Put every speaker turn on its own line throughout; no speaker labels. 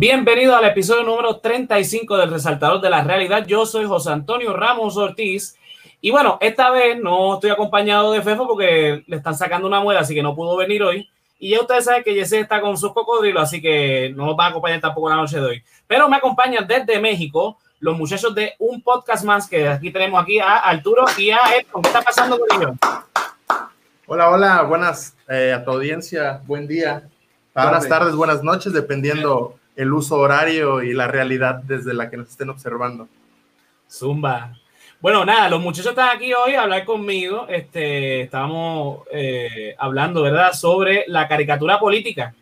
Bueno, bienvenido al episodio número 35 del Resaltador de la Realidad. Yo soy José Antonio Ramos Ortiz. Y bueno, esta vez no estoy acompañado de Fefo porque le están sacando una muela, así que no pudo venir hoy. Y ya ustedes saben que Jesse está con sus cocodrilos, así que no nos va a acompañar tampoco la noche de hoy. Pero me acompañan desde México los muchachos de un podcast más que aquí tenemos aquí a Arturo y a Edson. ¿Qué está pasando con ellos?
Hola, hola, buenas eh, a tu audiencia, buen día. Buenas tardes, buenas noches, dependiendo el uso horario y la realidad desde la que nos estén observando.
Zumba. Bueno, nada, los muchachos están aquí hoy a hablar conmigo. Este, estábamos eh, hablando, ¿verdad?, sobre la caricatura política.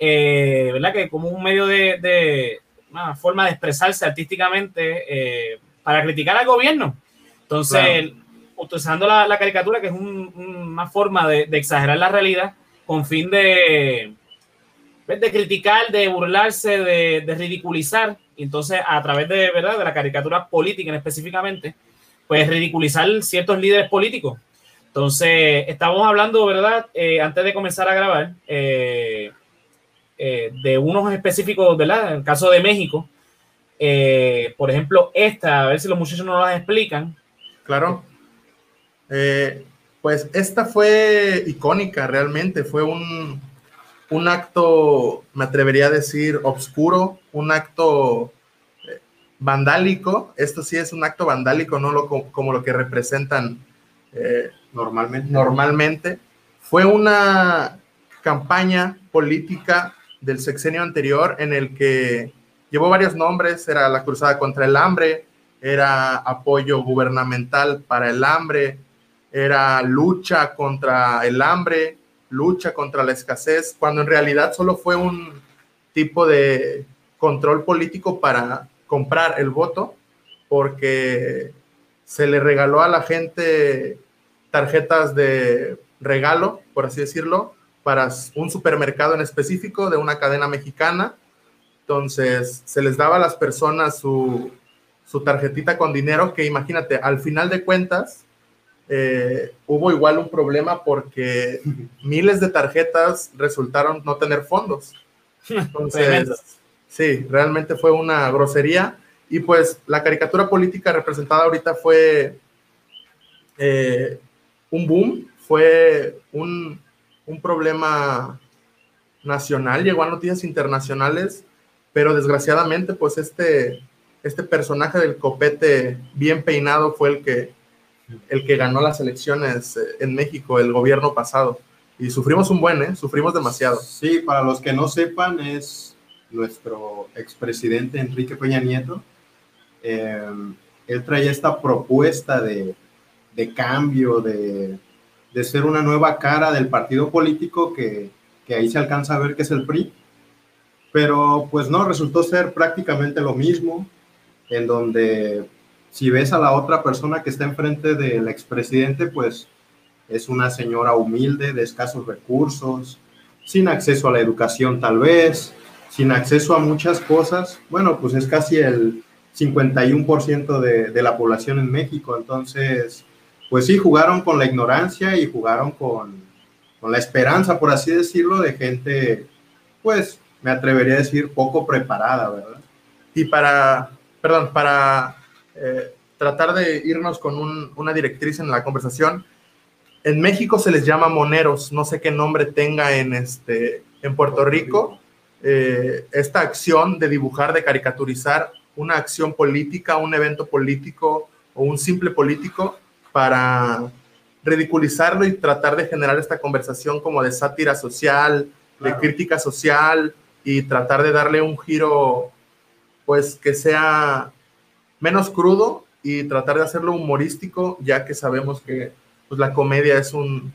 Eh, ¿Verdad? Que como un medio de, una forma de expresarse artísticamente eh, para criticar al gobierno. Entonces, utilizando la, caricatura, que es una forma de, exagerar la realidad con fin de, de criticar, de burlarse, de, ridiculizar. entonces, a través de, ¿verdad? de la caricatura política en específicamente, pues ridiculizar ciertos líderes políticos. Entonces, estamos hablando, ¿verdad? Eh, antes de comenzar a grabar, eh, eh, de unos específicos, ¿verdad? En el caso de México, por ejemplo, esta, a ver si los muchachos nos las explican.
Claro. pues esta fue icónica, realmente, fue un, un acto, me atrevería a decir, obscuro, un acto vandálico. Esto sí es un acto vandálico, no lo, como lo que representan eh, normalmente. normalmente. Fue una campaña política del sexenio anterior en el que llevó varios nombres, era la cruzada contra el hambre, era apoyo gubernamental para el hambre, era lucha contra el hambre, lucha contra la escasez, cuando en realidad solo fue un tipo de control político para comprar el voto porque se le regaló a la gente tarjetas de regalo, por así decirlo, para un supermercado en específico de una cadena mexicana. Entonces, se les daba a las personas su, tarjetita con dinero, que imagínate, al final de cuentas, eh, hubo igual un problema porque miles de tarjetas resultaron no tener fondos. Entonces, Sí, realmente fue una grosería. Y pues la caricatura política representada ahorita fue eh, un boom, fue un, problema nacional, llegó a noticias internacionales, pero desgraciadamente pues este, este personaje del copete bien peinado fue el que, el que ganó las elecciones eh, en México el gobierno pasado. Y sufrimos un buen, ¿eh? Sufrimos demasiado.
Sí, para los que no sepan, es nuestro expresidente Enrique Peña Nieto, eh, él traía esta propuesta de, cambio, de, ser una nueva cara del partido político que, ahí se alcanza a ver que es el PRI. Pero pues no, resultó ser prácticamente lo mismo, en donde si ves a la otra persona que está enfrente del expresidente, pues es una señora humilde, de escasos recursos, sin acceso a la educación tal vez, sin acceso a muchas cosas, bueno, pues es casi el 51% de, de la población en México. Entonces, pues sí, jugaron con la ignorancia y jugaron con, con la esperanza, por así decirlo, de gente, pues me atrevería a decir, poco preparada, ¿verdad?
Y para, perdón, para eh, tratar de irnos con un, una directriz en la conversación, en México se les llama moneros, no sé qué nombre tenga en, este, en Puerto Rico, eh, esta acción de dibujar, de caricaturizar una acción política, un evento político o un simple político para ridiculizarlo y tratar de generar esta conversación como de sátira social, de crítica social y tratar de darle un giro pues que sea menos crudo y tratar de hacerlo humorístico, ya que sabemos que pues, la comedia es un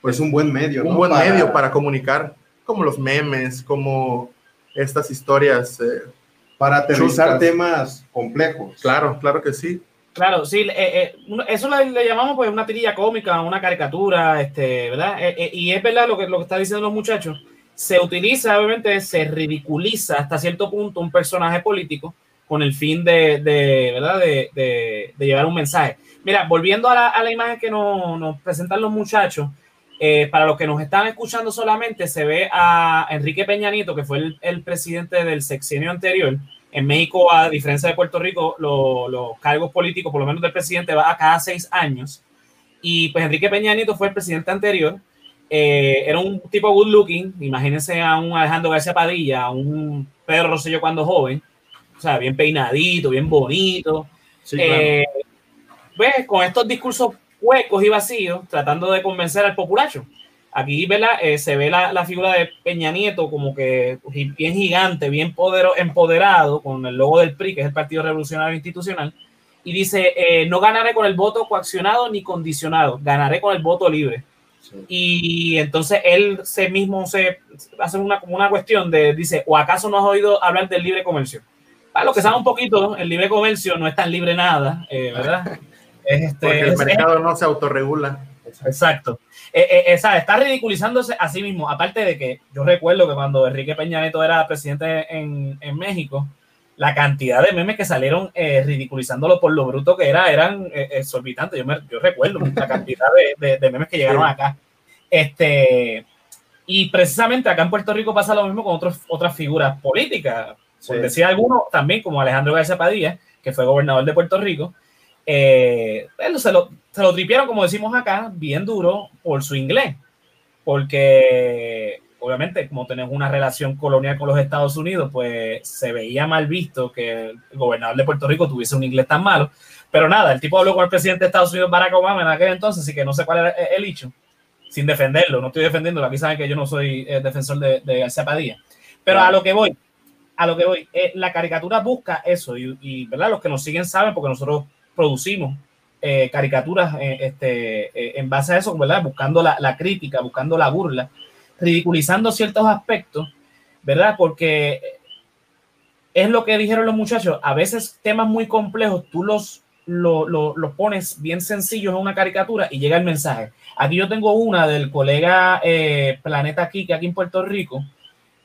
pues un buen medio,
un buen medio para comunicar como los memes, como estas historias. Eh,
para aterrizar temas complejos.
Claro, claro que sí.
Claro, sí, eh, eh, eso le, llamamos pues una tirilla cómica, una caricatura, este, ¿verdad? y es verdad lo que, lo que están diciendo los muchachos. se utiliza, obviamente, se ridiculiza hasta cierto punto un personaje político con el fin de, de ¿verdad? De, de, llevar un mensaje. Mira, volviendo a la, a la imagen que nos, nos, presentan los muchachos, eh, para los que nos están escuchando solamente, se ve a Enrique Peña Nieto, que fue el, el presidente del sexenio anterior. En México, a diferencia de Puerto Rico, lo, los cargos políticos, por lo menos del presidente, va a cada seis años. Y pues Enrique Peña Nieto fue el presidente anterior. Eh, era un tipo good looking. Imagínense a un Alejandro García Padilla, a un Pedro Rosselló cuando joven o sea, bien peinadito, bien bonito. Sí, eh, ¿Ves? Con estos discursos huecos y vacíos, tratando de convencer al populacho. Aquí ¿verdad? Eh, se ve la, la, figura de Peña Nieto como que bien gigante, bien podero, empoderado, con el logo del PRI, que es el Partido Revolucionario Institucional, y dice, eh, no ganaré con el voto coaccionado ni condicionado, ganaré con el voto libre. Sí. Y entonces él se mismo se hace una, una cuestión de, dice, ¿o acaso no has oído hablar del libre comercio? Para los que saben un poquito, el libre comercio no es tan libre nada, eh, ¿verdad?
Es este, Porque el mercado es, no se autorregula.
Exacto. Eh, eh, esa, está ridiculizándose a sí mismo. Aparte de que yo recuerdo que cuando Enrique Peña Nieto era presidente en, en México, la cantidad de memes que salieron eh, ridiculizándolo por lo bruto que era eran eh, exorbitantes. Yo, me, yo recuerdo la cantidad de, de, de, memes que llegaron sí. acá. Este, y precisamente acá en Puerto Rico pasa lo mismo con otros, otras figuras políticas. Por sí. decir alguno, también como Alejandro García Padilla, que fue gobernador de Puerto Rico, eh, se, lo, se lo tripearon, como decimos acá, bien duro por su inglés. Porque obviamente, como tenemos una relación colonial con los Estados Unidos, pues se veía mal visto que el gobernador de Puerto Rico tuviese un inglés tan malo. Pero nada, el tipo habló con el presidente de Estados Unidos, Barack Obama, en aquel entonces, así que no sé cuál era el hecho, sin defenderlo. No estoy defendiéndolo, aquí saben que yo no soy eh, defensor de, de García Padilla. Pero a lo que voy, a lo que voy, eh, la caricatura busca eso, y, y, ¿verdad? Los que nos siguen saben, porque nosotros producimos eh, caricaturas eh, este, en base a eso, ¿verdad? Buscando la, la crítica, buscando la burla ridiculizando ciertos aspectos, ¿verdad? Porque es lo que dijeron los muchachos, a veces temas muy complejos tú los, lo, lo, los pones bien sencillos en una caricatura y llega el mensaje. Aquí yo tengo una del colega eh, Planeta Kike aquí en Puerto Rico.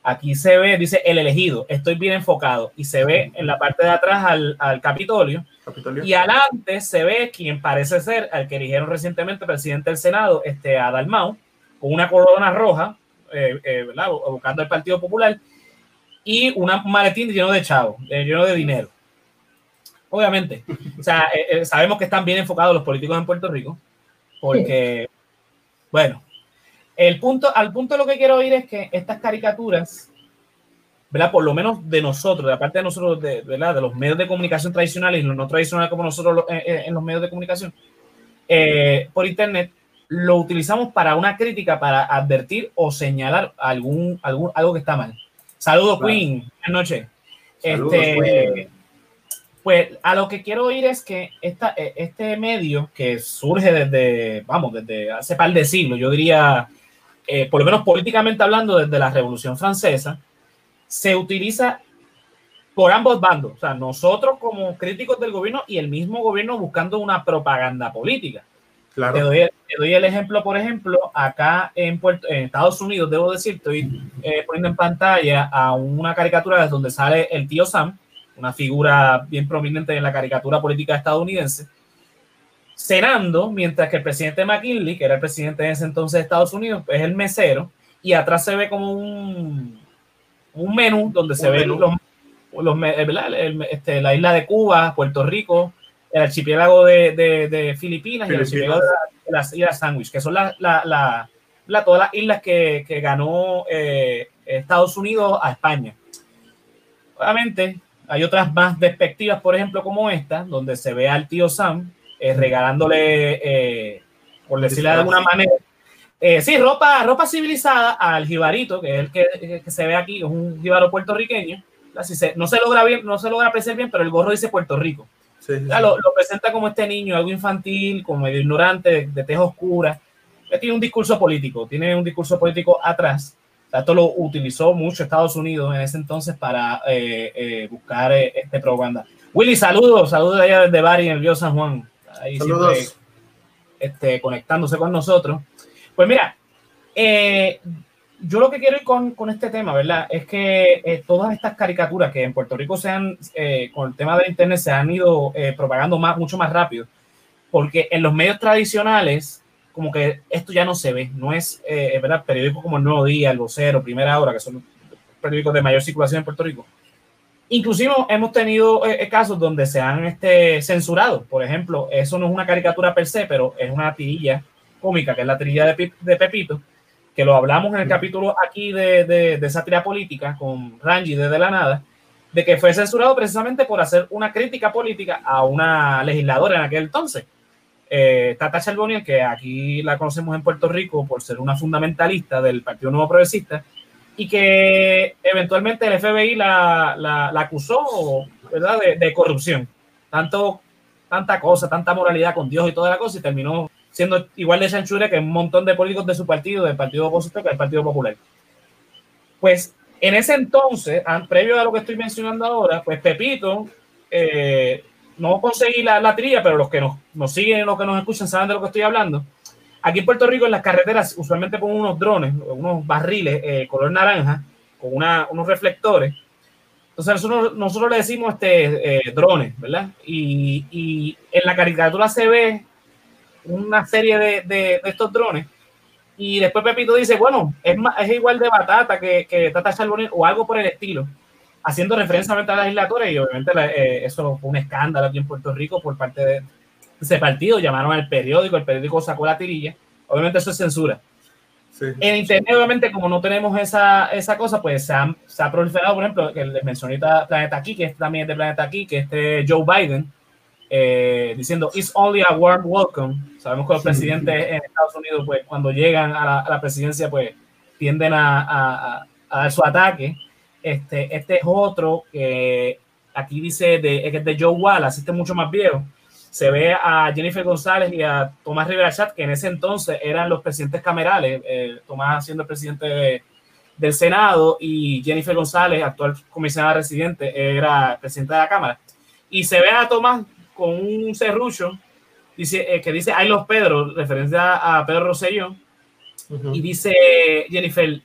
Aquí se ve, dice el elegido, estoy bien enfocado. Y se ve en la parte de atrás al, al Capitolio, Capitolio, y adelante se ve quien parece ser al que eligieron recientemente presidente del Senado, este Adalmau, con una corona roja, eh, eh, ¿verdad? buscando el Partido Popular, y un maletín lleno de chavos, eh, lleno de dinero. Obviamente, o sea, eh, sabemos que están bien enfocados los políticos en Puerto Rico, porque, bueno, el punto, al punto lo que quiero oír es que estas caricaturas, ¿verdad? Por lo menos de nosotros, de la parte de nosotros, de, ¿verdad? De los medios de comunicación tradicionales y los no tradicionales como nosotros en los medios de comunicación, por internet, lo utilizamos para una crítica, para advertir o señalar algún, algún algo que está mal. Saludos, claro. Queen. Buenas noches. Saludos, este, pues a lo que quiero oír es que esta, este medio que surge desde, vamos, desde hace par de siglos, yo diría, eh, por lo menos políticamente hablando, desde la Revolución Francesa, se utiliza por ambos bandos, o sea, nosotros como críticos del gobierno y el mismo gobierno buscando una propaganda política. Claro. Te, doy, te, doy, el ejemplo, por ejemplo, acá en, Puerto, en Estados Unidos, debo decir, estoy eh, poniendo en pantalla a una caricatura donde sale el tío Sam, una figura bien prominente en la caricatura política estadounidense, cenando, mientras que el presidente McKinley, que era el presidente en ese entonces de Estados Unidos, es el mesero, y atrás se ve como un, un menú donde se ven los, los, el, este, la isla de Cuba, Puerto Rico, el archipiélago de, de, de Filipinas, Filipinas, y el archipiélago de las Islas Sandwich, que son la, la, la, la, todas las islas que, que ganó eh, Estados Unidos a España. Obviamente, hay otras más despectivas, por ejemplo, como esta, donde se ve al tío Sam eh, regalándole, eh, por decirle de alguna manera, eh, sí, ropa, ropa civilizada al jibarito, que es el que, que se ve aquí, es un jibaro puertorriqueño. Así se, no se logra bien, no se logra apreciar bien, pero el gorro dice Puerto Rico. Sí, sí. Lo, lo, presenta como este niño, algo infantil, como medio ignorante, de, de tez oscura, que tiene un discurso político, tiene un discurso político atrás. Esto lo utilizó mucho Estados Unidos en ese entonces para eh, eh, buscar eh, este propaganda. Willy, saludos, saludos de allá desde Bari, en el Río San Juan. Ahí saludos. Siempre, este, conectándose con nosotros. Pues mira, yo lo que quiero ir con, con este tema, ¿verdad? Es que eh, todas estas caricaturas que en Puerto Rico se han, eh, con el tema del Internet, se han ido eh, propagando más, mucho más rápido, porque en los medios tradicionales, como que esto ya no se ve, no es, ¿verdad? Periódicos como El Nuevo Día, El Vocero, Primera Hora, que son periódicos de mayor circulación en Puerto Rico. Inclusive hemos tenido casos donde se han este, censurado. Por ejemplo, eso no es una caricatura per se, pero es una tirilla cómica, que es la tirilla de, de Pepito, que lo hablamos en el capítulo aquí de, de, de sátira política con Rangi desde la nada, de que fue censurado precisamente por hacer una crítica política a una legisladora en aquel entonces, eh, Tata Charboniel, que aquí la conocemos en Puerto Rico por ser una fundamentalista del Partido Nuevo Progresista, y que eventualmente el FBI la, la, la acusó ¿verdad? De, de, corrupción. Tanto, tanta cosa, tanta moralidad con Dios y toda la cosa, y terminó siendo igual de chanchura que un montón de políticos de su partido, del Partido Opositor, que el Partido Popular. Pues en ese entonces, previo a lo que estoy mencionando ahora, pues Pepito, eh, no conseguí la, la trilla, pero los que nos, nos siguen, los que nos escuchan, saben de lo que estoy hablando. Aquí en Puerto Rico, en las carreteras, usualmente ponen unos drones, unos barriles eh, color naranja, con unos reflectores. Entonces nosotros, le decimos este, eh, drones, ¿verdad? Y, en la caricatura se ve una serie de, estos drones. Y después Pepito dice, bueno, es, es igual de batata que, que Tata Charbonnier o algo por el estilo, haciendo referencia a la legislatura y obviamente eh, eso fue un escándalo aquí en Puerto Rico por parte de ese partido, llamaron al periódico, el periódico sacó la tirilla, obviamente eso es censura. Sí. En Internet, obviamente, como no tenemos esa, esa cosa, pues se ha, se ha proliferado, por ejemplo, que les mencioné Planeta Aquí, que es también de Planeta Aquí, que este Joe Biden, eh, diciendo It's only a warm welcome. Sabemos que los presidentes en Estados Unidos, pues cuando llegan a la, a la presidencia, pues tienden a, a, a, dar su ataque. Este, este es otro que aquí dice de, es de Joe Wallace, este es mucho más viejo. Se ve a Jennifer González y a Tomás Rivera Chat, que en ese entonces eran los presidentes camerales, eh, Tomás siendo el presidente de, del Senado y Jennifer González, actual comisionada residente, era presidente de la Cámara. Y se ve a Tomás con un serrucho dice, eh, que dice Ay los Pedro, referencia a Pedro Rosselló, uh -huh. y dice Jennifer,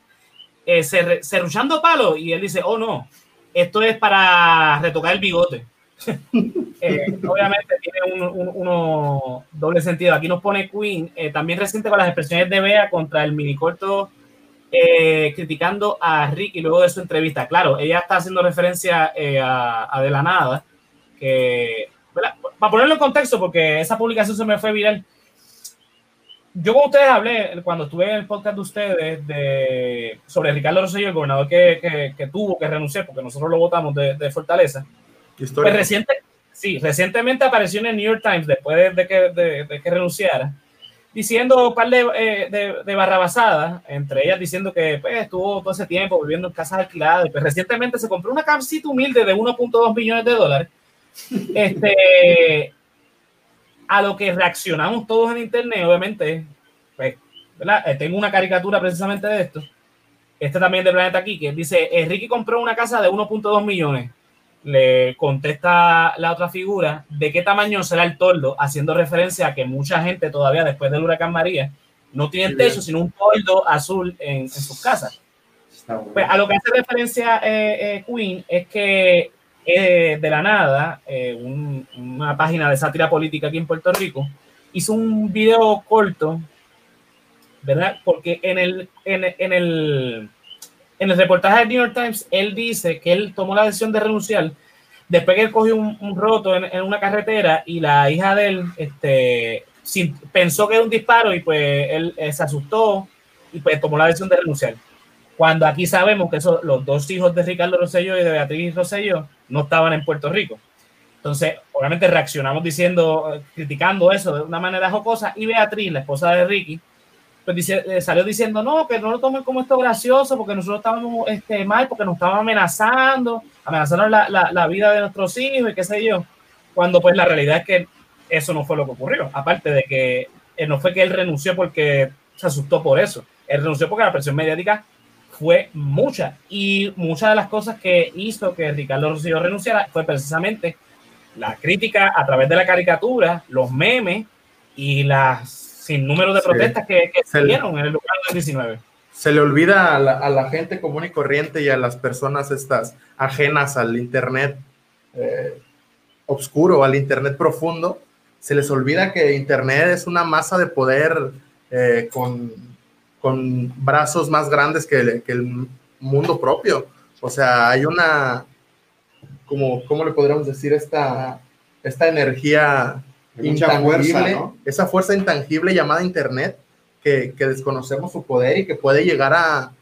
eh, serruchando palo, y él dice, oh no, esto es para retocar el bigote. eh, obviamente tiene un, doble sentido. Aquí nos pone Queen, eh, también reciente con las expresiones de Bea contra el minicorto eh, criticando a Ricky luego de su entrevista. Claro, ella está haciendo referencia eh, a, De la Nada, que para ponerlo en contexto, porque esa publicación se me fue viral. Yo con ustedes hablé cuando estuve en el podcast de ustedes de, sobre Ricardo Rosselló, el gobernador que, que, tuvo que renunciar porque nosotros lo votamos de Fortaleza. Pues reciente, sí, recientemente apareció en el New York Times después de, de que, de, que renunciara diciendo un par de, eh, de, de, barrabasadas, entre ellas diciendo que pues, estuvo todo ese tiempo viviendo en casas alquiladas, pues recientemente se compró una casita humilde de 1.2 millones de dólares este, a lo que reaccionamos todos en internet, obviamente, pues, ¿verdad? Eh, tengo una caricatura precisamente de esto. Este también de Planeta que dice, Ricky compró una casa de 1.2 millones. Le contesta la otra figura, ¿de qué tamaño será el toldo? Haciendo referencia a que mucha gente todavía después del huracán María no tiene techo, sino un toldo azul en, en sus casas. Pues a lo que hace referencia eh, eh, Queen es que eh, de la nada, eh, un, una página de sátira política aquí en Puerto Rico, hizo un video corto, ¿verdad? Porque en el, en, en el, en el reportaje del New York Times, él dice que él tomó la decisión de renunciar después que él cogió un, un roto en, en, una carretera y la hija de él este, sin, pensó que era un disparo y pues él, él se asustó y pues tomó la decisión de renunciar. Cuando aquí sabemos que eso, los dos hijos de Ricardo Rosselló y de Beatriz Rosselló no estaban en Puerto Rico. Entonces, obviamente reaccionamos diciendo, criticando eso de una manera jocosa y Beatriz, la esposa de Ricky, pues dice, eh, salió diciendo, no, que no lo tomen como esto gracioso porque nosotros estábamos este, mal, porque nos estaban amenazando, amenazaron la, la, la, vida de nuestros hijos y qué sé yo, cuando pues la realidad es que eso no fue lo que ocurrió, aparte de que eh, no fue que él renunció porque se asustó por eso, él renunció porque la presión mediática fue mucha. Y muchas de las cosas que hizo que Ricardo Rosselló renunciara fue precisamente la crítica a través de la caricatura, los memes y las sin número de protestas sí. que, que se dieron en el lugar del 19.
se le olvida a la, gente común y corriente y a las personas estas ajenas al Internet eh, oscuro, al Internet profundo, se les olvida que Internet es una masa de poder eh, con, con, brazos más grandes que el, que el, mundo propio. O sea, hay una, como, ¿cómo le podríamos decir? Esta, esta energía intangible, esa fuerza intangible llamada Internet que, desconocemos su poder y que puede llegar a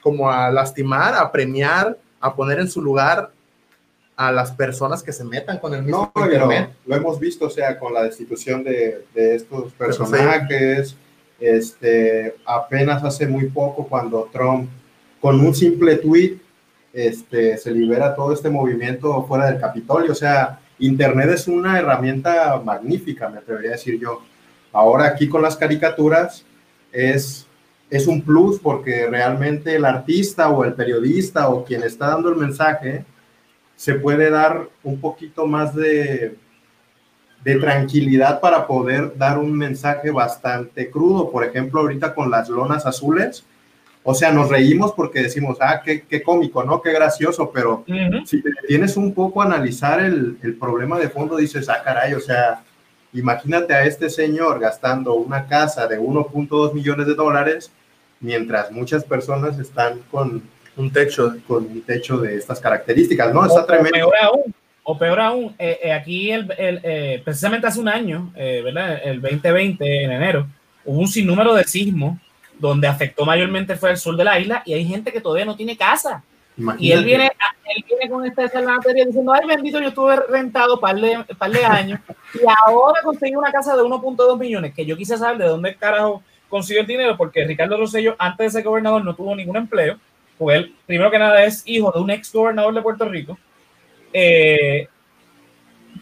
como a lastimar, a premiar, a poner en su lugar a las personas que se metan con el mismo
internet. Lo, hemos visto, o sea, con la destitución de, de estos personajes, este, apenas hace muy poco cuando Trump, con un simple tweet, este, se libera todo este movimiento fuera del Capitolio, o sea, Internet es una herramienta magnífica, me atrevería a decir yo. Ahora aquí con las caricaturas, es, es un plus porque realmente el artista o el periodista o quien está dando el mensaje se puede dar un poquito más de, de tranquilidad para poder dar un mensaje bastante crudo. Por ejemplo, ahorita con las lonas azules, o sea, nos reímos porque decimos, ah, qué, qué cómico, ¿no? Qué gracioso, pero si tienes un poco a analizar el, el, problema de fondo, dices, ah, caray, o sea, Imagínate a este señor gastando una casa de 1.2 millones de dólares, mientras muchas personas están con un techo, con un techo de estas características, ¿no? Está tremendo.
Peor aún, o peor aún, eh, eh, aquí el, eh, precisamente hace un año, ¿verdad? El 2020, en enero, hubo un sinnúmero de sismos donde afectó mayormente fue el sur de la isla y hay gente que todavía no tiene casa. Y él viene, él viene con esta materia diciendo, ay bendito, yo estuve rentado par de, par de años y ahora conseguí una casa de 1.2 millones, que yo quise saber de dónde carajo consiguió el dinero, porque Ricardo Rosello antes de ser gobernador no tuvo ningún empleo, porque él primero que nada es hijo de un ex gobernador de Puerto Rico. Eh,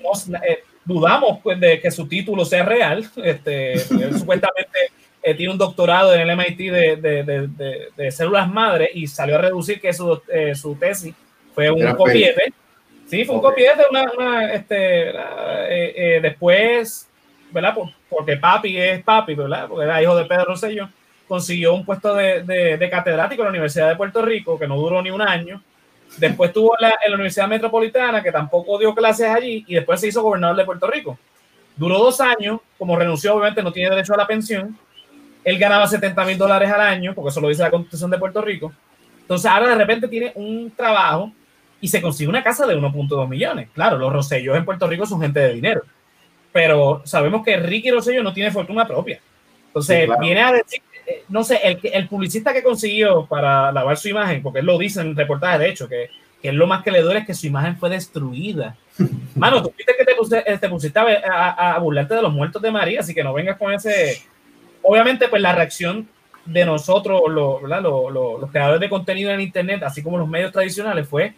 eh, dudamos pues, de que su título sea real, este, supuestamente eh, tiene un doctorado en el MIT de, de, de, células madre y salió a reducir que su, eh, su tesis fue un copiete. Sí, fue un copiete, una, una este, eh, después, ¿verdad? porque papi es papi, ¿verdad? Porque era hijo de Pedro Rosselló, consiguió un puesto de, catedrático en la Universidad de Puerto Rico, que no duró ni un año. Después estuvo en la, en la Universidad Metropolitana, que tampoco dio clases allí, y después se hizo gobernador de Puerto Rico. Duró dos años, como renunció, obviamente no tiene derecho a la pensión, él ganaba 70 mil dólares al año, porque eso lo dice la Constitución de Puerto Rico. Entonces ahora de repente tiene un trabajo y se consigue una casa de 1.2 millones. Claro, los Rosellos en Puerto Rico son gente de dinero, pero sabemos que Ricky Rosello no tiene fortuna propia. Entonces viene a decir, eh, no sé, el, el publicista que consiguió para lavar su imagen, porque él lo dice en el reportaje, de hecho, que, que es lo más que le duele es que su imagen fue destruida. Mano, tú viste que te, te pusiste a, a, burlarte de los muertos de María, así que no vengas con ese obviamente, pues la reacción de nosotros, los, los creadores de contenido en Internet, así como los medios tradicionales, fue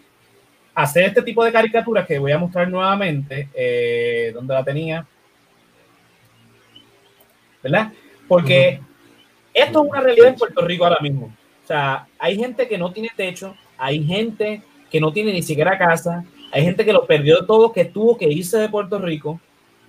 hacer este tipo de caricaturas que voy a mostrar nuevamente, eh, donde la tenía, ¿verdad? Porque esto es una realidad en Puerto Rico ahora mismo. O sea, hay gente que no tiene techo, hay gente que no tiene ni siquiera casa, hay gente que lo perdió todo, que tuvo que irse de Puerto Rico,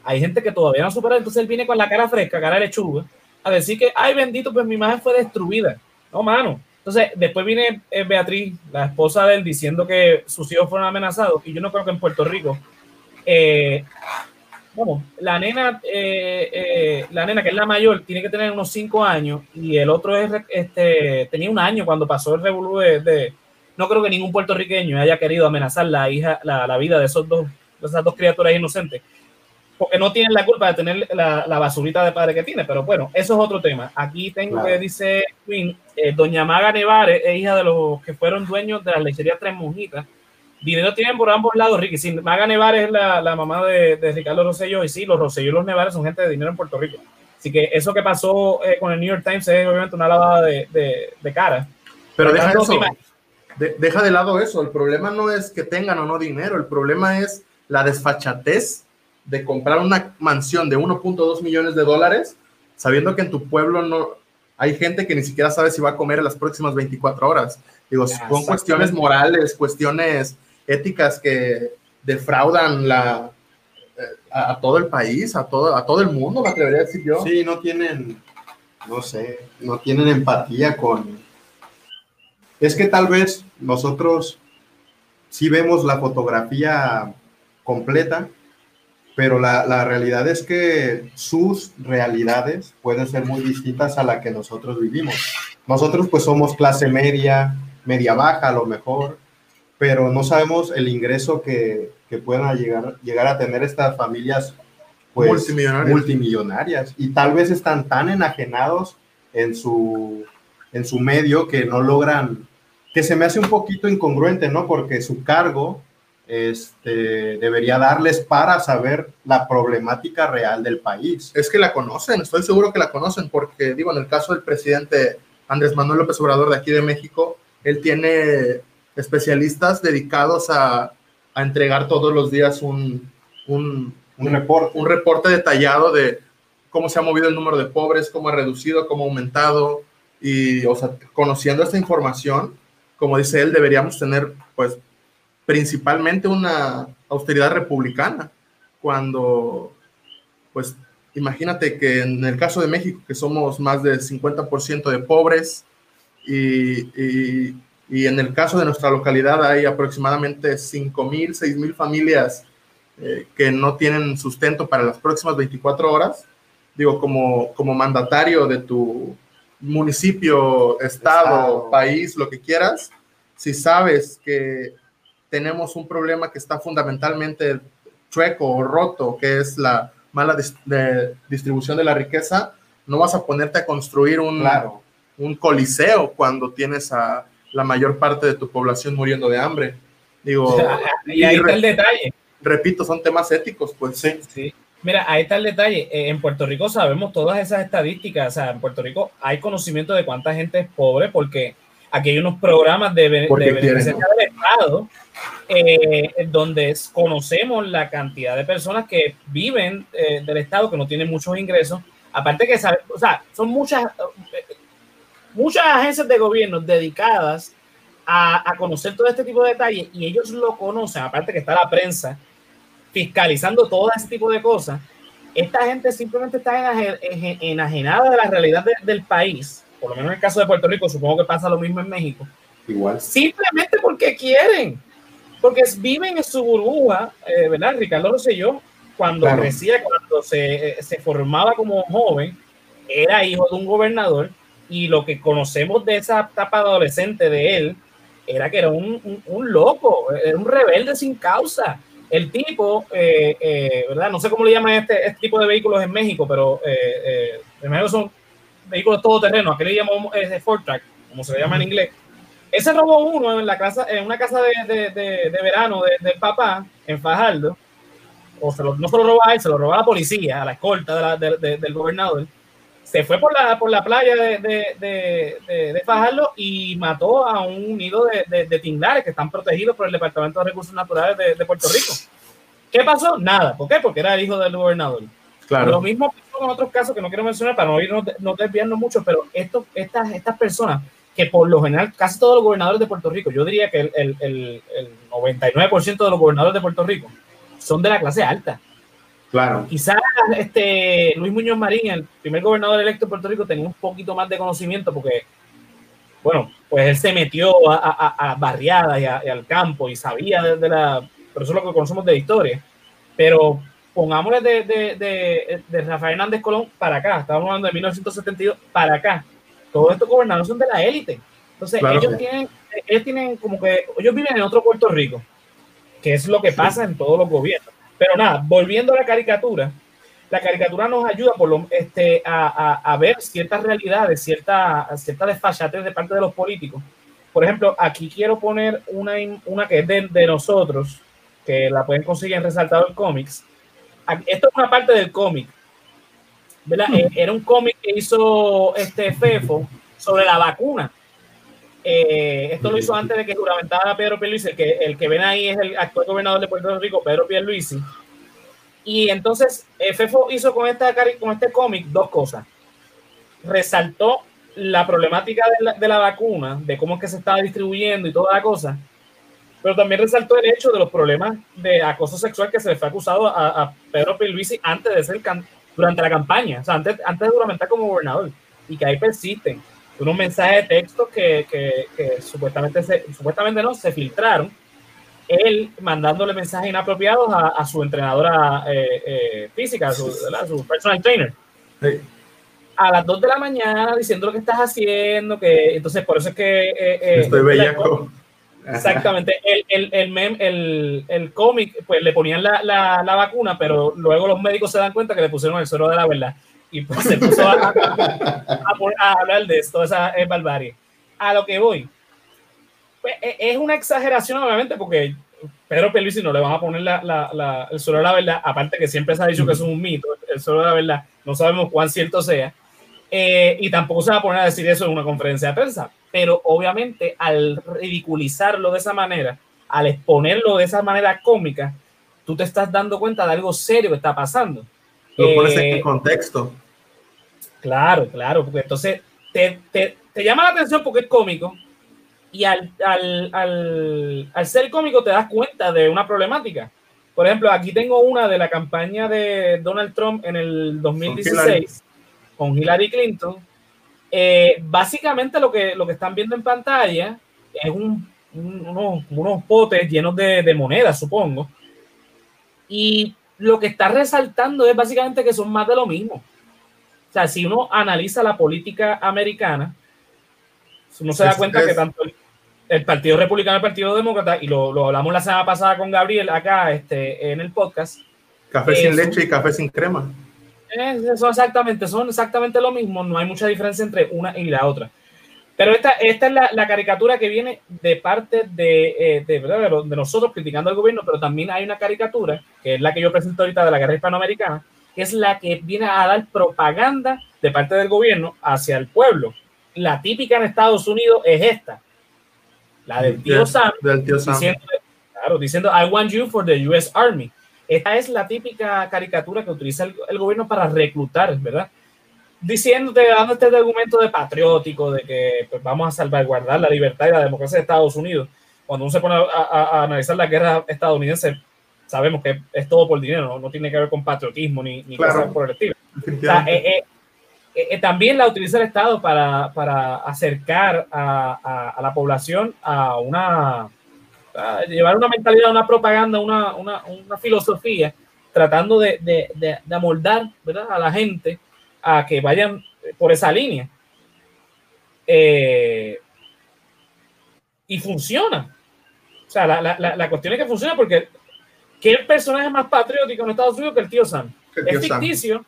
hay gente que todavía no supera, entonces él viene con la cara fresca, cara de lechuga, a decir que, ay bendito, pues mi imagen fue destruida. No, mano. Entonces, después viene eh, Beatriz, la esposa de él, diciendo que sus hijos fueron amenazados. Y yo no creo que en Puerto Rico, eh, vamos, la nena, eh, la nena que es la mayor, tiene que tener unos cinco años y el otro es, este, tenía un año cuando pasó el revolú de, no creo que ningún puertorriqueño haya querido amenazar la hija, la, la vida de esos dos, de esas dos criaturas inocentes porque no tienen la culpa de tener la, la, basurita de padre que tiene, pero bueno, eso es otro tema. Aquí tengo que dice Queen, eh, doña Maga Nevares es hija de los que fueron dueños de la lechería Tres Monjitas. Dinero tienen por ambos lados, Ricky. Sí, Maga Nevares es la, la mamá de, de, Ricardo Rosselló, y sí, los Rosselló y los Nevares son gente de dinero en Puerto Rico. Así que eso que pasó eh, con el New York Times es obviamente una lavada de, de, de cara.
Pero deja eso. deja de lado eso. El problema no es que tengan o no dinero, el problema es la desfachatez de comprar una mansión de 1.2 millones de dólares, sabiendo que en tu pueblo no hay gente que ni siquiera sabe si va a comer en las próximas 24 horas. Digo, son cuestiones morales, cuestiones éticas que defraudan la, eh, a, todo el país, a todo, a todo el mundo, me atrevería a decir yo.
Sí, no tienen, no sé, no tienen empatía con, Es que tal vez nosotros sí vemos la fotografía completa, pero la, la, realidad es que sus realidades pueden ser muy distintas a la que nosotros vivimos. Nosotros pues somos clase media, media baja a lo mejor, pero no sabemos el ingreso que, que puedan llegar, llegar a tener estas familias pues, multimillonarias. multimillonarias y tal vez están tan enajenados en su, en su medio que no logran, que se me hace un poquito incongruente, ¿no? Porque su cargo este, debería darles para saber la problemática real del país.
Es que la conocen, estoy seguro que la conocen, porque digo, en el caso del presidente Andrés Manuel López Obrador de aquí de México, él tiene especialistas dedicados a, a entregar todos los días un, un, un, reporte. un reporte detallado de cómo se ha movido el número de pobres, cómo ha reducido, cómo ha aumentado. Y, o sea, conociendo esta información, como dice él, deberíamos tener, pues, principalmente una austeridad republicana, cuando, pues, imagínate que en el caso de México, que somos más del 50% de pobres, y, y, y, en el caso de nuestra localidad hay aproximadamente 5 mil, 6 mil familias eh, que no tienen sustento para las próximas 24 horas. Digo, como, como mandatario de tu municipio, estado, estado, país, lo que quieras, si sabes que tenemos un problema que está fundamentalmente chueco o roto, que es la mala dis de distribución de la riqueza, no vas a ponerte a construir un,
claro.
un coliseo cuando tienes a la mayor parte de tu población muriendo de hambre. Digo,
y ahí está el detalle.
Repito, son temas éticos, pues sí.
sí. Mira, ahí está el detalle. Eh, en Puerto Rico sabemos todas esas estadísticas. O sea, en Puerto Rico hay conocimiento de cuánta gente es pobre porque aquí hay unos programas de, de beneficencia del Eh, donde conocemos la cantidad de personas que viven eh, del Estado que no tienen muchos ingresos. Aparte que, o sea, son muchas, muchas agencias de gobierno dedicadas a, a, conocer todo este tipo de detalles y ellos lo conocen, aparte que está la prensa fiscalizando todo ese tipo de cosas. Esta gente simplemente está enajenada de la realidad de, del país, por lo menos en el caso de Puerto Rico, supongo que pasa lo mismo en México.
Igual.
Simplemente porque quieren porque viven en su burbuja, eh, ¿verdad? Ricardo Rosselló, cuando claro. crecía, cuando se, eh, se, formaba como joven, era hijo de un gobernador y lo que conocemos de esa etapa adolescente de él era que era un, un, un loco, era un rebelde sin causa. El tipo, eh, eh, ¿verdad? No sé cómo le llaman este, este, tipo de vehículos en México, pero eh, en México son vehículos todoterreno. Aquí le llamamos Ford Track, como se le llama en inglés ese robó uno en, la casa, en una casa de, de, de, de verano del papá en Fajardo. O se lo, no se lo robó a él, se lo robó a la policía, a la escolta la, del gobernador. Se fue por la, por la playa de, Fajardo y mató a un nido de, tinglares que están protegidos por el Departamento de Recursos Naturales de, Puerto Rico. ¿Qué pasó? Nada. ¿Por qué? Porque era el hijo del gobernador.
Claro.
Lo mismo pasó con otros casos que no quiero mencionar para no irnos no desviarnos mucho, pero esto, estas, estas personas que por lo general casi todos los gobernadores de Puerto Rico, yo diría que el, el, el, el 99% de los gobernadores de Puerto Rico son de la clase alta.
Claro.
Quizás este Luis Muñoz Marín, el primer gobernador electo de Puerto Rico, tenía un poquito más de conocimiento porque, bueno, pues él se metió a, a, a barriadas y, y, al campo y sabía de, de, la... Pero eso es lo que conocemos de la historia. Pero pongámosle de, de, de, de Rafael Hernández Colón para acá, estamos hablando de 1972 para acá todos estos gobernadores son de la élite. Entonces, claro. ellos, tienen, ellos tienen como que, ellos viven en otro Puerto Rico, que es lo que pasa sí. en todos los gobiernos. Pero nada, volviendo a la caricatura, la caricatura nos ayuda por lo, este, a, a, a, ver ciertas realidades, cierta, cierta desfachatez de parte de los políticos. Por ejemplo, aquí quiero poner una, una que es de, de nosotros, que la pueden conseguir en Resaltador Comics. Esto es una parte del cómic, ¿verdad? Hmm. Era un cómic que hizo este Fefo sobre la vacuna. Eh, esto lo hizo antes de que juramentara Pedro Pierluisi, el que, el que ven ahí es el actual gobernador de Puerto Rico, Pedro Pierluisi. Y entonces eh, Fefo hizo con, esta, con este cómic dos cosas. Resaltó la problemática de la, de la, vacuna, de cómo es que se estaba distribuyendo y toda la cosa, pero también resaltó el hecho de los problemas de acoso sexual que se le fue acusado a, a Pedro Pierluisi antes de ser durante la campaña, o sea, antes, antes de juramentar como gobernador, y que ahí persisten. unos mensajes de texto que, que, supuestamente, se, supuestamente no, se filtraron. Él mandándole mensajes inapropiados a, su entrenadora eh, eh, física, a su, su, personal trainer. A las 2 de la mañana diciendo lo que estás haciendo, que entonces por eso es que...
Eh, Estoy bellaco.
Exactamente. El, el, el, el, el cómic, pues le ponían la, la, la, vacuna, pero luego los médicos se dan cuenta que le pusieron el suero de la verdad y pues se puso a, hablar de esto, esa es barbarie. A lo que voy, pues, e, es una exageración, obviamente, porque Pedro Pelvisi no le van a poner la, la, el suelo de la verdad, aparte que siempre se ha dicho que es un mito, el suelo de la verdad, no sabemos cuán cierto sea, eh, y tampoco se va a poner a decir eso en una conferencia de prensa, pero obviamente al ridiculizarlo de esa manera, al exponerlo de esa manera cómica, tú te estás dando cuenta de algo serio que está pasando.
Lo pones en eh, contexto.
Claro, claro, porque entonces te, te, te llama la atención porque es cómico y al, al, al, al, ser cómico te das cuenta de una problemática. Por ejemplo, aquí tengo una de la campaña de Donald Trump en el 2016 con Hillary, Clinton. Eh, básicamente lo que, lo que están viendo en pantalla es un, unos, unos, potes llenos de, de monedas, supongo. Y lo que está resaltando es básicamente que son más de lo mismo. O sea, si uno analiza la política americana, uno se da cuenta que tanto el, Partido Republicano y el Partido Demócrata, y lo, lo, hablamos la semana pasada con Gabriel acá este, en el podcast.
Café sin leche y café sin crema.
Eso exactamente, son exactamente lo mismo, no hay mucha diferencia entre una y la otra. Pero esta, esta es la, la caricatura que viene de parte de, eh, de, de, nosotros criticando al gobierno, pero también hay una caricatura, que es la que yo presento ahorita de la guerra hispanoamericana, que es la que viene a dar propaganda de parte del gobierno hacia el pueblo. La típica en Estados Unidos es esta, la del tío Sam, Diciendo, claro, diciendo I want you for the US Army. Esta es la típica caricatura que utiliza el, gobierno para reclutar, ¿verdad? Diciéndote, dándote el argumento de patriótico, de que pues, vamos a salvaguardar la libertad y la democracia de Estados Unidos. Cuando uno se pone a, a analizar la guerra estadounidense, sabemos que es todo por dinero, no, tiene que ver con patriotismo ni, ni cosas por el estilo. Eh, eh, eh, también la utiliza el Estado para, para acercar a, a, la población a una, llevar una mentalidad, una propaganda, una, una, una filosofía, tratando de, de, de, de, amoldar ¿verdad? a la gente a que vayan por esa línea. y funciona. O sea, la, la, la cuestión es que funciona porque ¿Qué personaje más patriótico en Estados Unidos que el tío Sam? es ficticio,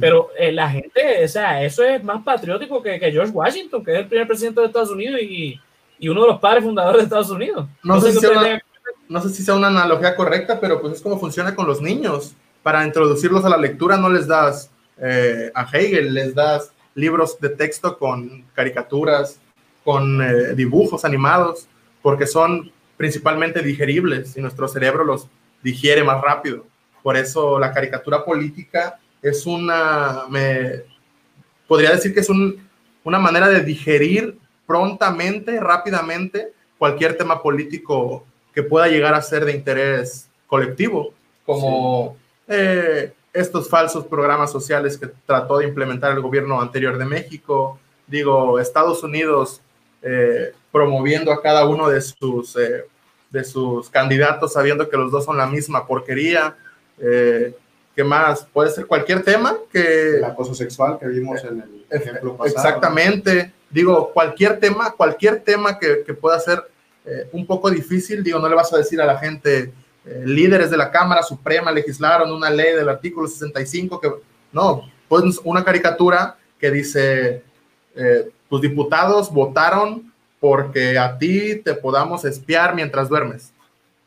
pero eh, la gente, o sea, eso es más patriótico que, que, George Washington, que es el primer presidente de Estados Unidos y, y uno de los padres fundadores de Estados Unidos.
No, sé, si una, no sé si sea una analogía correcta, pero pues es como funciona con los niños. Para introducirlos a la lectura no les das eh, a Hegel, les das libros de texto con caricaturas, con eh, dibujos animados, porque son principalmente digeribles y nuestro cerebro los digiere más rápido. Por eso la caricatura política es una, me podría decir que es una manera de digerir prontamente, rápidamente, cualquier tema político que pueda llegar a ser de interés colectivo, como eh, estos falsos programas sociales que trató de implementar el gobierno anterior de México, digo, Estados Unidos eh, promoviendo a cada uno de sus eh, de sus candidatos sabiendo que los dos son la misma porquería. Eh, ¿Qué más? Puede ser cualquier tema que...
El acoso sexual que vimos en el ejemplo pasado.
Exactamente. Digo, cualquier tema, cualquier tema que, que pueda ser eh, un poco difícil, digo, no le vas a decir a la gente, eh, líderes de la Cámara Suprema legislaron una ley del artículo 65 que... No, pues una caricatura que dice, tus diputados votaron porque a ti te podamos espiar mientras duermes.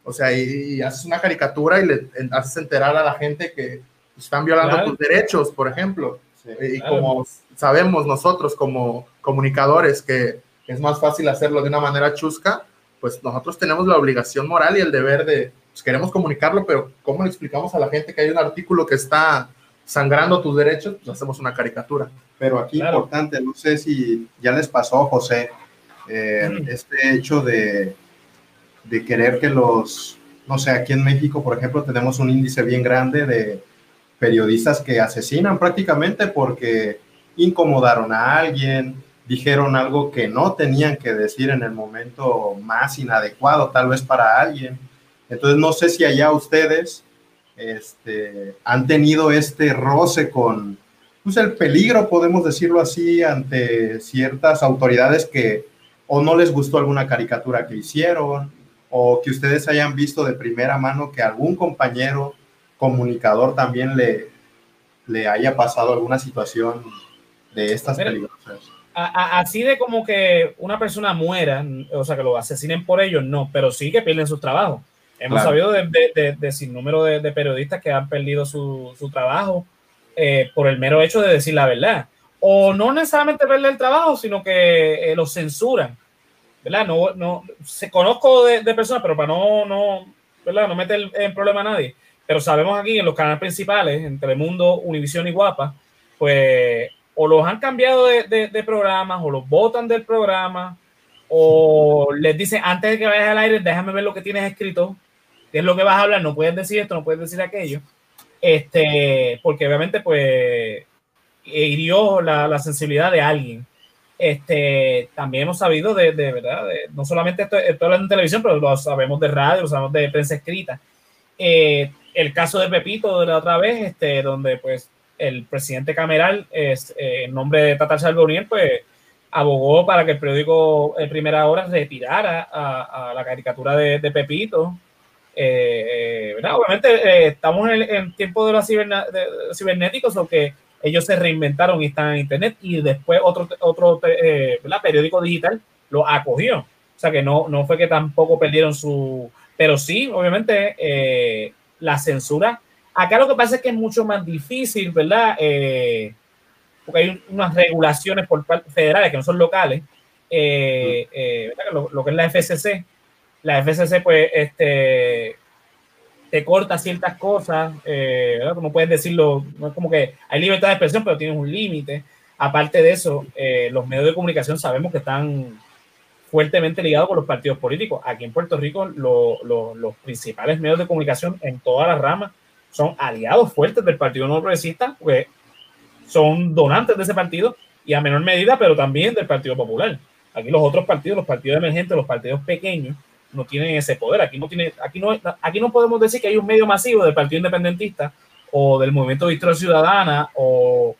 O sea, y, haces una caricatura y le haces enterar a la gente que están violando tus derechos, por ejemplo. y como sabemos nosotros como comunicadores que es más fácil hacerlo de una manera chusca, pues nosotros tenemos la obligación moral y el deber de, pues queremos comunicarlo, pero ¿cómo le explicamos a la gente que hay un artículo que está sangrando tus derechos? Pues hacemos una caricatura.
Pero aquí importante, no sé si ya les pasó, José, eh, este hecho de, de querer que los, no sé, aquí en México, por ejemplo, tenemos un índice bien grande de periodistas que asesinan prácticamente porque incomodaron a alguien, dijeron algo que no tenían que decir en el momento más inadecuado, tal vez para alguien. Entonces, no sé si allá ustedes este, han tenido este roce con pues, el peligro, podemos decirlo así, ante ciertas autoridades que o no les gustó alguna caricatura que hicieron, o que ustedes hayan visto de primera mano que algún compañero comunicador también le, le haya pasado alguna situación de estas peligrosas.
así de como que una persona muera, o sea, que lo asesinen por ellos, no, pero sí que pierden su trabajo. Hemos sabido de, de, de, sin número de, periodistas que han perdido su, su trabajo eh, por el mero hecho de decir la verdad. O no necesariamente perder el trabajo, sino que eh, los censuran. ¿Verdad? No, no, se conozco de, personas, pero para no, no, ¿verdad? no meter en problema a nadie. Pero sabemos aquí en los canales principales, en Telemundo, Univisión y Guapa, pues o los han cambiado de, de programas, o los votan del programa, o les dicen antes de que vayas al aire, déjame ver lo que tienes escrito, qué es lo que vas a hablar, no puedes decir esto, no puedes decir aquello, este, porque obviamente pues hirió la, la sensibilidad de alguien. Este, también hemos sabido de, de verdad, no solamente esto, esto en televisión, pero lo sabemos de radio, lo sabemos de prensa escrita. Eh, el caso de Pepito de la otra vez, este, donde pues el presidente Cameral, es, eh, en nombre de Tata Charbonnier, pues abogó para que el periódico de Primera Hora retirara a, a la caricatura de, de Pepito, eh, eh, Obviamente eh, estamos en el tiempo de los cibernéticos, o que ellos se reinventaron y están en Internet y después otro, otro periódico digital lo acogió. O sea que no, no fue que tampoco perdieron su... Pero sí, obviamente, la censura. Acá lo que pasa es que es mucho más difícil, ¿verdad? porque hay unas regulaciones por federales que no son locales, lo, lo, que es la FCC, la FCC pues este, te corta ciertas cosas, eh, Como puedes decirlo, no es como que hay libertad de expresión, pero tienes un límite. Aparte de eso, eh, los medios de comunicación sabemos que están fuertemente ligados con los partidos políticos. Aquí en Puerto Rico, los principales medios de comunicación en todas las ramas son aliados fuertes del Partido No Progresista, pues son donantes de ese partido y a menor medida, pero también del Partido Popular. Aquí los otros partidos, los partidos emergentes, los partidos pequeños, no tienen ese poder. Aquí no, tiene, aquí, no, aquí no podemos decir que hay un medio masivo del Partido Independentista o del Movimiento de Historia Ciudadana o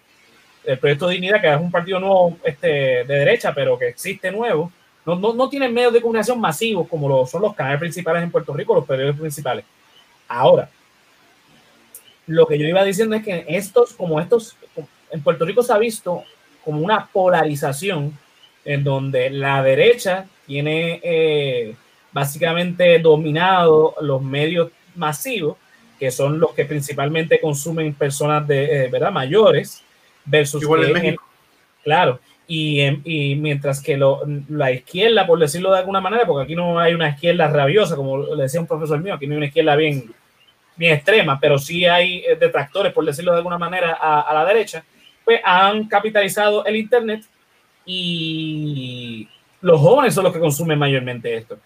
el Proyecto Dignidad, que es un partido nuevo este, de derecha, pero que existe nuevo. No, no, no tienen medios de comunicación masivos como lo son los canales principales en Puerto Rico, los periódicos principales. Ahora, lo que yo iba diciendo es que estos, como estos, en Puerto Rico se ha visto como una polarización en donde la derecha tiene eh, básicamente dominado los medios masivos, que son los que principalmente consumen personas de, eh, ¿verdad? mayores, versus... claro, y, y, mientras que lo, la izquierda, por decirlo de alguna manera, porque aquí no hay una izquierda rabiosa, como le decía un profesor mío, aquí no hay una izquierda bien, bien extrema, pero sí hay eh, detractores, por decirlo de alguna manera, a, a la derecha, pues han capitalizado el Internet y los jóvenes son los que consumen mayormente esto.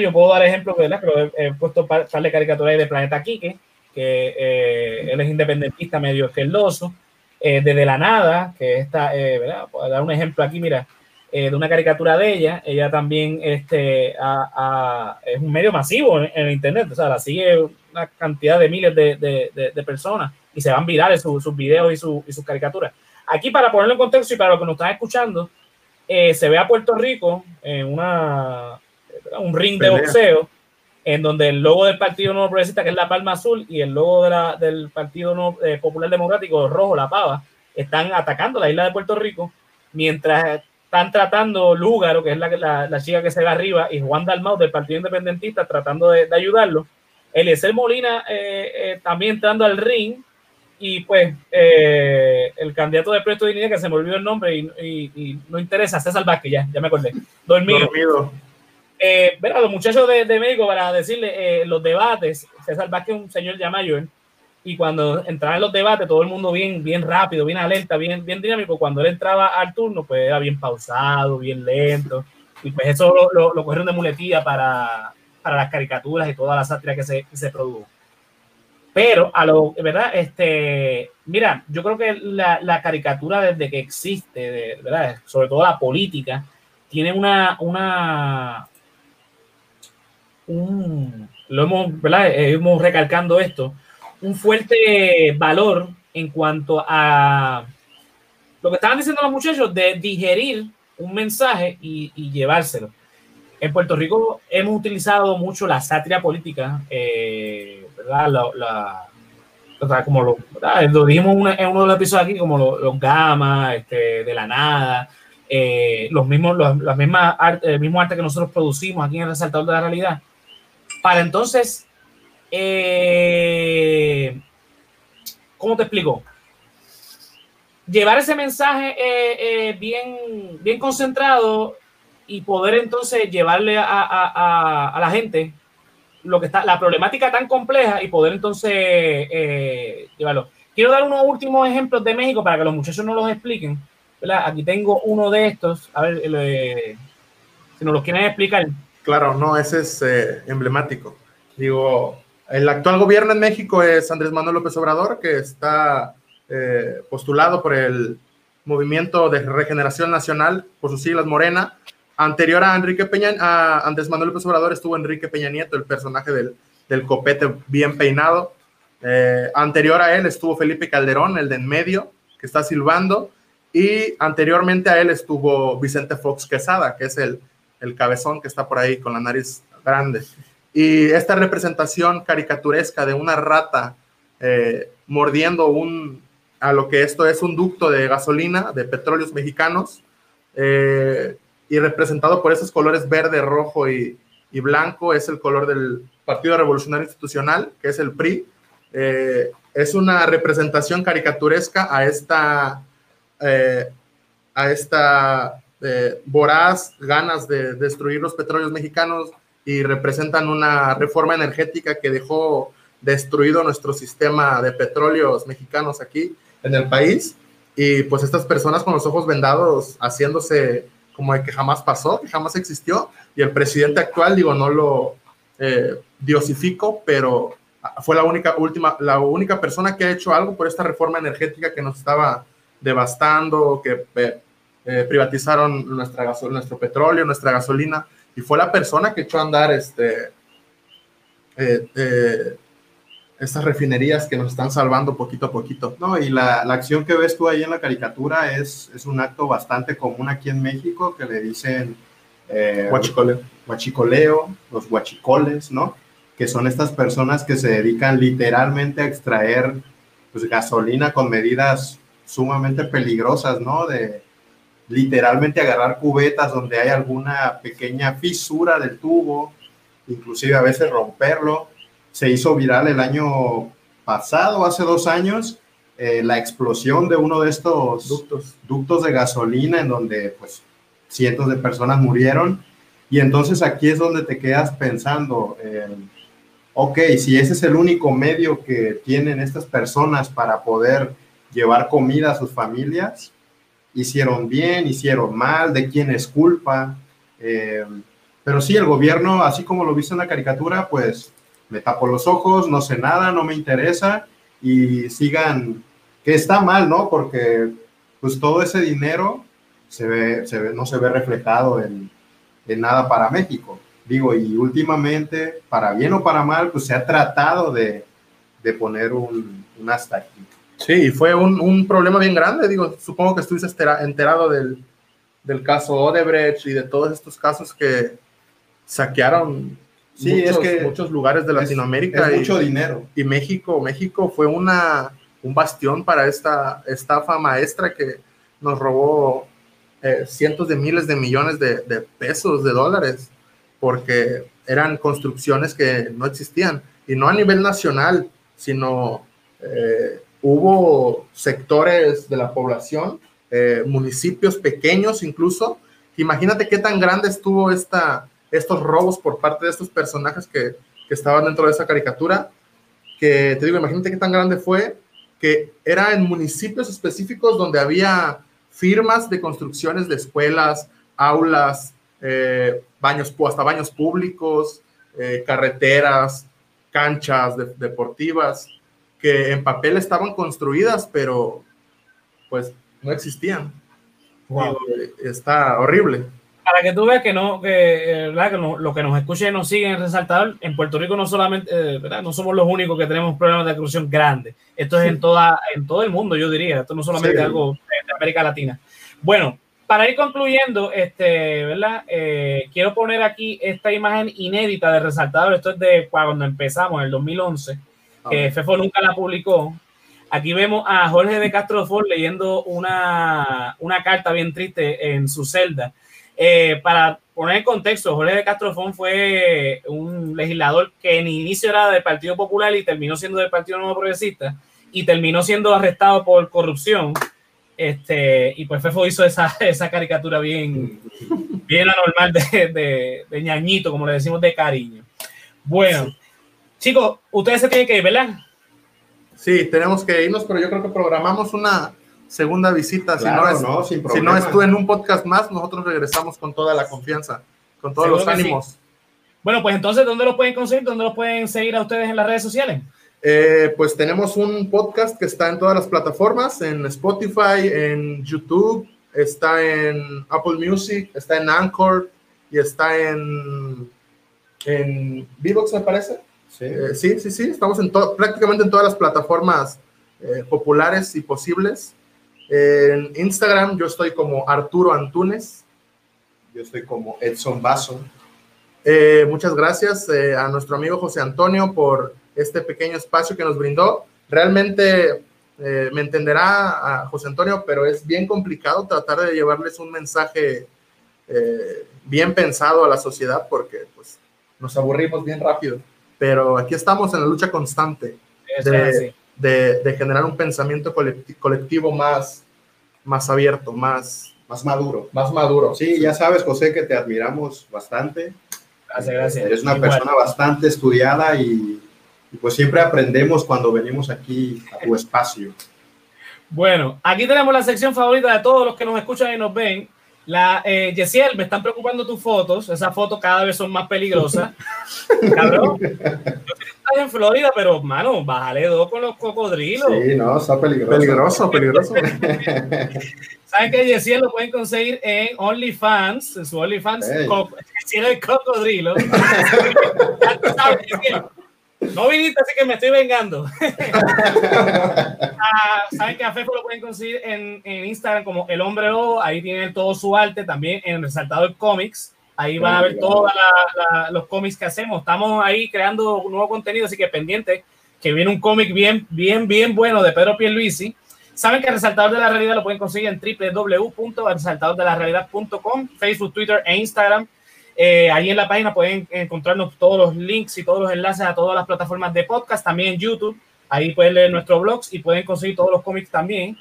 Yo puedo dar ejemplos, ¿verdad? Pero he, puesto par, de caricaturas de Planeta Quique, que eh, él es independentista medio esquerdoso, eh, desde la nada, que está, eh, ¿verdad? Puedo dar un ejemplo aquí, mira, de una caricatura de ella, ella también este, es un medio masivo en, el Internet, o sea, la sigue una cantidad de miles de, de, personas y se van virales sus videos y, su, y sus caricaturas. Aquí, para ponerlo en contexto y para los que nos están escuchando, se ve a Puerto Rico en una un ring de boxeo, en donde el logo del Partido Nuevo Progresista, que es la palma azul, y el logo de la, del Partido eh, Popular Democrático, rojo, la pava, están atacando la isla de Puerto Rico, mientras están tratando Lúgaro, que es la, la, chica que se ve arriba, y Juan Dalmau del Partido Independentista tratando de, de ayudarlo. Eliezer Molina eh, eh, también entrando al ring, y pues el candidato de Proyecto de Dignidad, que se me olvidó el nombre y, no interesa, César Vázquez, ya, ya me acordé, dormido. dormido eh, los muchachos de, de, México, para decirle, eh, los debates, César Vázquez es un señor ya mayor, y cuando entraba en los debates, todo el mundo bien, bien rápido, bien alerta, bien, bien dinámico. Cuando él entraba al turno, pues era bien pausado, bien lento, y pues eso lo, lo, lo cogieron de muletilla para, para las caricaturas y toda la sátira que se, se produjo. Pero a lo, ¿verdad? Este, mira, yo creo que la, la caricatura desde que existe, ¿verdad? Sobre todo la política, tiene una, una, un, lo hemos, ¿verdad? Hemos recalcando esto, un fuerte valor en cuanto a lo que estaban diciendo los muchachos de digerir un mensaje y, y llevárselo. En Puerto Rico hemos utilizado mucho la sátira política, eh, ¿verdad? La, la, como lo, lo dijimos en uno de los episodios aquí, como los, gamas, este, de la nada, eh, los mismos, los, las mismas el mismo arte que nosotros producimos aquí en el Resaltador de la Realidad, para entonces, eh, ¿cómo te explico? Llevar ese mensaje eh, bien, bien concentrado y poder entonces llevarle a, la gente lo que está, la problemática tan compleja y poder entonces eh, llevarlo. Quiero dar unos últimos ejemplos de México para que los muchachos no los expliquen. Aquí tengo uno de estos, a ver eh, si nos los quieren explicar.
Claro, no, ese es eh, emblemático. Digo, el actual gobierno en México es Andrés Manuel López Obrador, que está postulado por el Movimiento de Regeneración Nacional, por sus siglas Morena, Anterior a Enrique Peña, Andrés Manuel López Obrador estuvo Enrique Peña Nieto, el personaje del, del copete bien peinado. Eh, anterior a él estuvo Felipe Calderón, el de en medio, que está silbando. Y anteriormente a él estuvo Vicente Fox Quesada, que es el, el cabezón que está por ahí con la nariz grande. Y esta representación caricaturesca de una rata eh, mordiendo un, a lo que esto es un ducto de gasolina de petróleos mexicanos, eh, y representado por esos colores verde, rojo y, blanco, es el color del Partido Revolucionario Institucional, que es el PRI. Eh, es una representación caricaturesca a esta, a esta voraz ganas de destruir los petróleos mexicanos y representan una reforma energética que dejó destruido nuestro sistema de petróleos mexicanos aquí en el país. Y pues estas personas con los ojos vendados haciéndose como de que jamás pasó, que jamás existió, y el presidente actual, digo, no lo eh, diosifico, pero fue la única, última, la única persona que ha hecho algo por esta reforma energética que nos estaba devastando, que eh, eh, privatizaron nuestro petróleo, nuestra gasolina, y fue la persona que echó a andar este, estas refinerías que nos están salvando poquito a poquito.
No, y la, la, acción que ves tú ahí en la caricatura es, es un acto bastante común aquí en México que le dicen
eh, huachicoleo.
huachicoleo, los huachicoles, ¿no? Que son estas personas que se dedican literalmente a extraer pues, gasolina con medidas sumamente peligrosas, ¿no? De literalmente agarrar cubetas donde hay alguna pequeña fisura del tubo, inclusive a veces romperlo se hizo viral el año pasado, hace dos años, eh, la explosión de uno de estos ductos. ductos de gasolina en donde pues cientos de personas murieron. Y entonces aquí es donde te quedas pensando, eh, ok, si ese es el único medio que tienen estas personas para poder llevar comida a sus familias, hicieron bien, hicieron mal, de quién es culpa. Eh, pero sí, el gobierno, así como lo viste en la caricatura, pues me tapo los ojos, no sé nada, no me interesa y sigan, que está mal, ¿no? Porque pues todo ese dinero se ve, se ve, no se ve reflejado en, en nada para México. Digo, y últimamente, para bien o para mal, pues se ha tratado de, de poner un, un, hasta aquí.
Sí, fue un, un, problema bien grande. Digo, supongo que estuviste enterado del, del caso Odebrecht y de todos estos casos que saquearon
Sí, muchos, es que
muchos lugares de Latinoamérica.
Es, mucho dinero.
Y México, México fue una, un bastión para esta estafa maestra que nos robó eh, cientos de miles de millones de, de, pesos, de dólares, porque eran construcciones que no existían. Y no a nivel nacional, sino eh, hubo sectores de la población, eh, municipios pequeños incluso. Imagínate qué tan grande estuvo esta estos robos por parte de estos personajes que, que estaban dentro de esa caricatura, que te digo, imagínate qué tan grande fue, que era en municipios específicos donde había firmas de construcciones de escuelas, aulas, eh, baños, hasta baños públicos, eh, carreteras, canchas deportivas, que en papel estaban construidas, pero pues no existían.
Wow.
está horrible.
Para que tú veas que no, que, ¿verdad? que no, lo que nos escuchen y nos siguen en Resaltador, en Puerto Rico no solamente, eh, ¿verdad? no somos los únicos que tenemos problemas de corrupción grandes. Esto es en, toda, en todo el mundo, yo diría. Esto no solamente
Sí.
algo de América Latina. Bueno, para ir concluyendo, este, ¿verdad? Eh, quiero poner aquí esta imagen inédita de Resaltador. Esto es de cuando empezamos, en el 2011 que Fefo nunca la publicó. Aquí vemos a Jorge de Castro Ford leyendo una, una carta bien triste en su celda. Eh, para poner en contexto, Jorge de Castro Ford fue un legislador que en inicio era del Partido Popular y terminó siendo del Partido Nuevo Progresista y terminó siendo arrestado por corrupción. Este, y pues Fefo hizo esa, esa caricatura bien, bien anormal de, de, de ñañito, como le decimos de cariño. Bueno, chicos, ustedes se tienen que ir, ¿verdad?
Sí, tenemos que irnos, pero yo creo que programamos una segunda visita.
Claro,
si no es,
no, sin
si no es tú en un podcast más, nosotros regresamos con toda la confianza, con todos
Seguro
los
sí.
ánimos.
Bueno, pues entonces, ¿dónde lo pueden conseguir? ¿Dónde lo pueden seguir a ustedes en las redes sociales?
Eh, pues tenemos un podcast que está en todas las plataformas, en Spotify, en YouTube, está en Apple Music, está en Anchor y está en, en Vivox, me parece.
Sí.
Eh, sí, sí, sí, estamos en prácticamente en todas las plataformas eh, populares y posibles. En Instagram yo estoy como Arturo Antunes.
Yo estoy como Edson Vaso.
Eh, muchas gracias eh, a nuestro amigo José Antonio por este pequeño espacio que nos brindó. Realmente eh, me entenderá a José Antonio, pero es bien complicado tratar de llevarles un mensaje bien pensado a la sociedad porque pues, nos aburrimos bien rápido. Pero aquí estamos en la lucha constante De- de, de generar un pensamiento colectivo, colectivo más, más abierto, más,
Más maduro.
más maduro.
Sí, ya sabes, José, que te admiramos bastante.
Gracias, gracias.
Eres una
Igual.
persona bastante estudiada y, y pues siempre aprendemos cuando venimos aquí a tu espacio.
Bueno, aquí tenemos la sección favorita de todos los que nos escuchan y nos ven. La eh, Yesiel, me están preocupando tus fotos. Esas fotos cada vez son más peligrosas. Cabrón. Yo sé que estás en Florida, pero, mano, bájale dos con los cocodrilos.
Sí, no, está peligroso.
Peligroso, peligroso.
Saben que Yesiel lo pueden conseguir en OnlyFans, en su OnlyFans,
Ey.
co- Yesiel el cocodrilo. No viniste, así que me estoy vengando. Ah, Saben que a Fefo lo pueden conseguir en, en Instagram como El Hombre Lobo. Ahí tienen todo su arte. También en Resaltador Comics. Ahí van a ver todos los cómics que hacemos. Estamos ahí creando un nuevo contenido, así que pendiente que viene un cómic bien, bien, bien bueno de Pedro Pierluisi. Saben que el Resaltador de la Realidad lo pueden conseguir en www.resaltadordelarealidad.com, Facebook, Twitter e Instagram. Eh, ahí en la página pueden encontrarnos todos los links y todos los enlaces a todas las plataformas de podcast, también YouTube. Ahí pueden leer nuestros blogs y pueden conseguir todos los cómics también.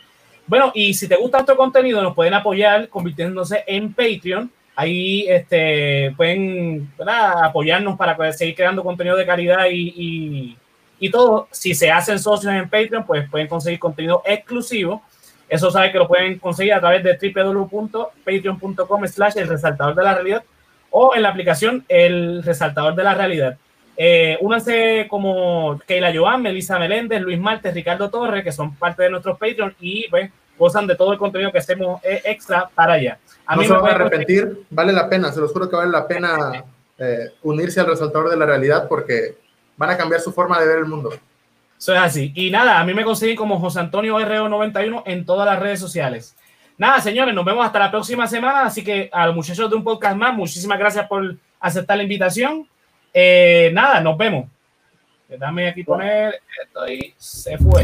Bueno, y si te gusta nuestro contenido, nos pueden apoyar convirtiéndose en Patreon. Ahí este, pueden ¿verdad? apoyarnos para seguir creando contenido de calidad y, y, y todo. Si se hacen socios en Patreon, pues pueden conseguir contenido exclusivo. Eso sabe que lo pueden conseguir a través de www.patreon.com slash el resaltador de la realidad o en la aplicación El Resaltador de la Realidad. Eh, únanse como Keila Joan, Melissa Meléndez, Luis Martes, Ricardo Torres, que son parte de nuestros Patreon y pues, gozan de todo el contenido que hacemos eh, extra para allá.
A no se van a arrepentir, vale la pena, se los juro que vale la pena eh, unirse al resaltador de la realidad porque van a cambiar su forma de ver el mundo.
Eso es así. Y nada, a mí me consiguen como José Antonio RO91 en todas las redes sociales. Nada, señores, nos vemos hasta la próxima semana. Así que a los muchachos de un podcast más, muchísimas gracias por aceptar la invitación. Eh, nada, nos vemos. Déjame aquí poner esto y se fue.